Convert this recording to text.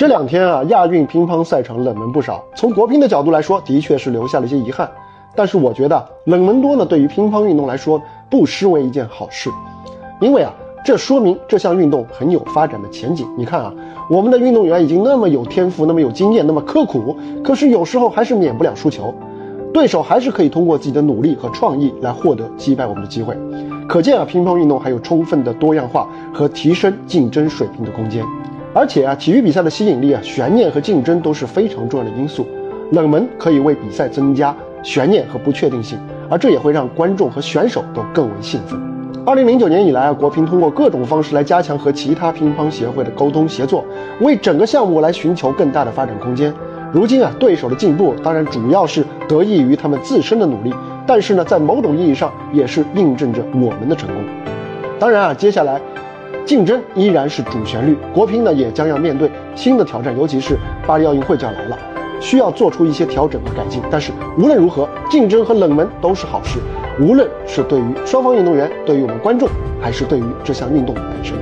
这两天啊，亚运乒乓赛场冷门不少。从国乒的角度来说，的确是留下了一些遗憾。但是我觉得冷门多呢，对于乒乓运动来说，不失为一件好事。因为啊，这说明这项运动很有发展的前景。你看啊，我们的运动员已经那么有天赋，那么有经验，那么刻苦，可是有时候还是免不了输球，对手还是可以通过自己的努力和创意来获得击败我们的机会。可见啊，乒乓运动还有充分的多样化和提升竞争水平的空间。而且啊，体育比赛的吸引力啊、悬念和竞争都是非常重要的因素。冷门可以为比赛增加悬念和不确定性，而这也会让观众和选手都更为兴奋。二零零九年以来啊，国乒通过各种方式来加强和其他乒乓协会的沟通协作，为整个项目来寻求更大的发展空间。如今啊，对手的进步当然主要是得益于他们自身的努力，但是呢，在某种意义上也是印证着我们的成功。当然啊，接下来。竞争依然是主旋律，国乒呢也将要面对新的挑战，尤其是巴黎奥运会就要来了，需要做出一些调整和改进。但是无论如何，竞争和冷门都是好事，无论是对于双方运动员，对于我们观众，还是对于这项运动本身。